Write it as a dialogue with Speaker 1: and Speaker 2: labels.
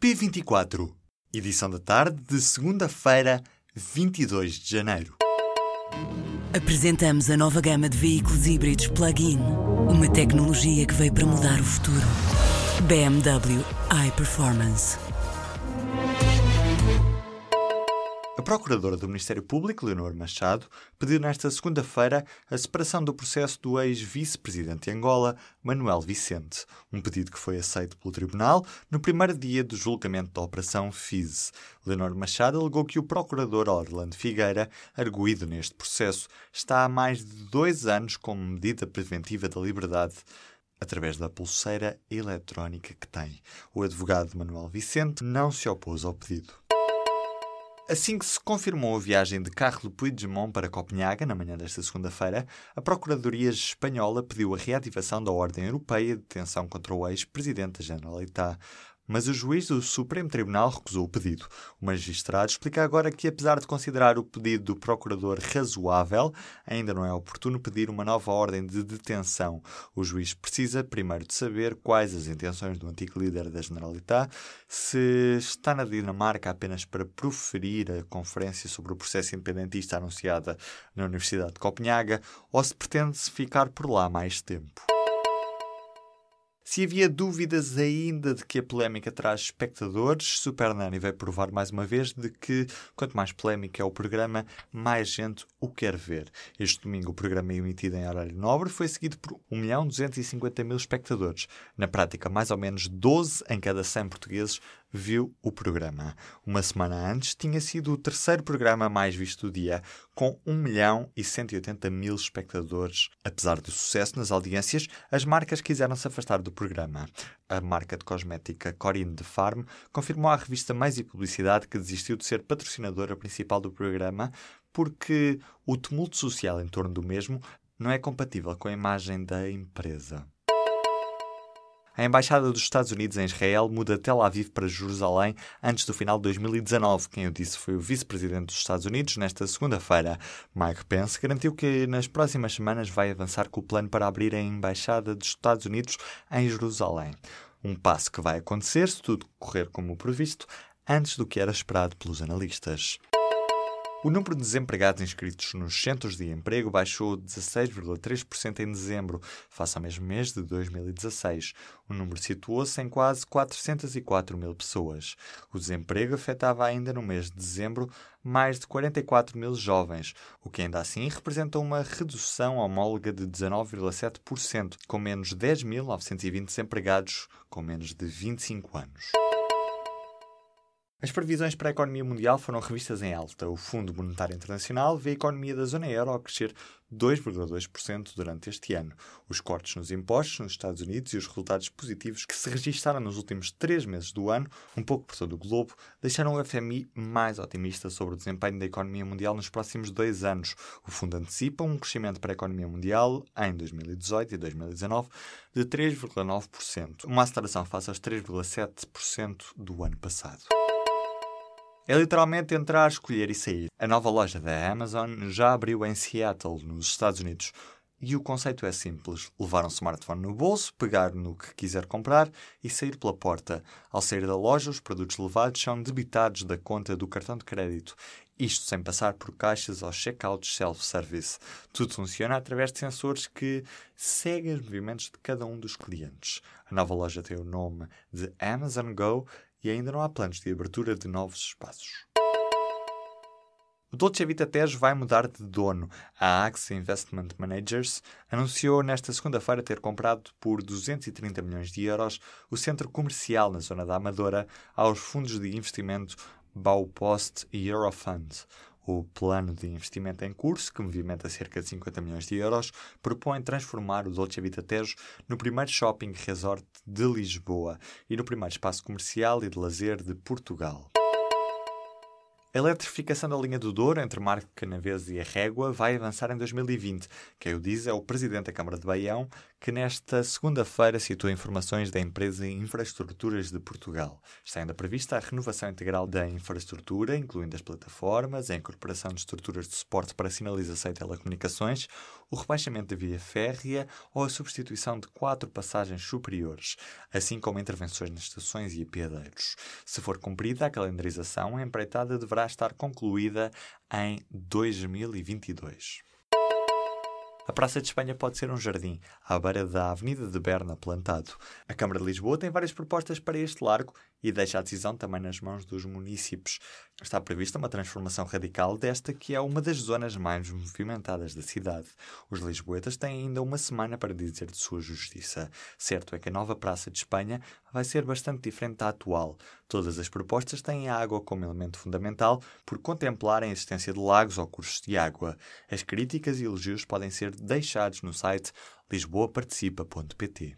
Speaker 1: P24, edição da tarde de segunda-feira, 22 de janeiro.
Speaker 2: Apresentamos a nova gama de veículos híbridos plug-in. Uma tecnologia que veio para mudar o futuro. BMW iPerformance.
Speaker 1: Procuradora do Ministério Público, Leonor Machado, pediu nesta segunda-feira a separação do processo do ex-vice-presidente de Angola, Manuel Vicente, um pedido que foi aceito pelo Tribunal no primeiro dia do julgamento da Operação FISE. Leonor Machado alegou que o Procurador Orlando Figueira, arguído neste processo, está há mais de dois anos como medida preventiva da liberdade através da pulseira eletrónica que tem. O advogado Manuel Vicente não se opôs ao pedido. Assim que se confirmou a viagem de Carlo Puigdemont para Copenhaga, na manhã desta segunda-feira, a Procuradoria Espanhola pediu a reativação da Ordem Europeia de Detenção contra o ex-presidente da Generalitat mas o juiz do Supremo Tribunal recusou o pedido. O magistrado explica agora que, apesar de considerar o pedido do procurador razoável, ainda não é oportuno pedir uma nova ordem de detenção. O juiz precisa primeiro de saber quais as intenções do antigo líder da Generalitat, se está na Dinamarca apenas para proferir a conferência sobre o processo independentista anunciada na Universidade de Copenhaga ou se pretende ficar por lá mais tempo. Se havia dúvidas ainda de que a polémica traz espectadores, Super Nanny vai provar mais uma vez de que quanto mais polémica é o programa, mais gente o quer ver. Este domingo o programa emitido em horário nobre foi seguido por 1 milhão 250 mil espectadores. Na prática, mais ou menos 12 em cada 100 portugueses viu o programa. Uma semana antes, tinha sido o terceiro programa mais visto do dia, com 1 milhão e 180 mil espectadores. Apesar do sucesso nas audiências, as marcas quiseram se afastar do programa. A marca de cosmética Corinne de Farm confirmou à revista Mais e Publicidade que desistiu de ser patrocinadora principal do programa porque o tumulto social em torno do mesmo não é compatível com a imagem da empresa. A Embaixada dos Estados Unidos em Israel muda Tel Aviv para Jerusalém antes do final de 2019. Quem o disse foi o vice-presidente dos Estados Unidos nesta segunda-feira. Mike Pence garantiu que nas próximas semanas vai avançar com o plano para abrir a Embaixada dos Estados Unidos em Jerusalém. Um passo que vai acontecer, se tudo correr como previsto, antes do que era esperado pelos analistas. O número de desempregados inscritos nos centros de emprego baixou 16,3% em dezembro, face ao mesmo mês de 2016. O número situou-se em quase 404 mil pessoas. O desemprego afetava ainda no mês de dezembro mais de 44 mil jovens, o que ainda assim representa uma redução homóloga de 19,7%, com menos 10.920 desempregados com menos de 25 anos. As previsões para a economia mundial foram revistas em alta. O Fundo Monetário Internacional vê a economia da zona euro a crescer 2,2% durante este ano. Os cortes nos impostos nos Estados Unidos e os resultados positivos que se registaram nos últimos três meses do ano, um pouco por todo o globo, deixaram o FMI mais otimista sobre o desempenho da economia mundial nos próximos dois anos. O fundo antecipa um crescimento para a economia mundial em 2018 e 2019 de 3,9%, uma aceleração face aos 3,7% do ano passado. É literalmente entrar, escolher e sair. A nova loja da Amazon já abriu em Seattle, nos Estados Unidos. E o conceito é simples: levar um smartphone no bolso, pegar no que quiser comprar e sair pela porta. Ao sair da loja, os produtos levados são debitados da conta do cartão de crédito. Isto sem passar por caixas ou checkouts self-service. Tudo funciona através de sensores que seguem os movimentos de cada um dos clientes. A nova loja tem o nome de Amazon Go e ainda não há planos de abertura de novos espaços. O Dolce Vita Tejo vai mudar de dono. A Axe Investment Managers anunciou nesta segunda-feira ter comprado por 230 milhões de euros o centro comercial na zona da Amadora aos fundos de investimento Baupost e Eurofund. O plano de investimento em curso, que movimenta cerca de 50 milhões de euros, propõe transformar o Dolce Vita Tejo no primeiro shopping resort de Lisboa e no primeiro espaço comercial e de lazer de Portugal. A eletrificação da linha do Douro entre Marco Canaveses e a Régua vai avançar em 2020. Quem o diz é o Presidente da Câmara de Baião, que nesta segunda-feira citou informações da empresa Infraestruturas de Portugal. Está ainda prevista a renovação integral da infraestrutura, incluindo as plataformas, a incorporação de estruturas de suporte para sinalização e telecomunicações, o rebaixamento da via férrea ou a substituição de quatro passagens superiores, assim como intervenções nas estações e apiadeiros. Se for cumprida a calendarização, a empreitada deverá estar concluída em 2022. A Praça de Espanha pode ser um jardim, à beira da Avenida de Berna, plantado. A Câmara de Lisboa tem várias propostas para este largo e deixa a decisão também nas mãos dos municípios. Está prevista uma transformação radical desta que é uma das zonas mais movimentadas da cidade. Os lisboetas têm ainda uma semana para dizer de sua justiça. Certo é que a nova Praça de Espanha vai ser bastante diferente da atual. Todas as propostas têm a água como elemento fundamental por contemplarem a existência de lagos ou cursos de água. As críticas e elogios podem ser deixados no site lisboaparticipa.pt.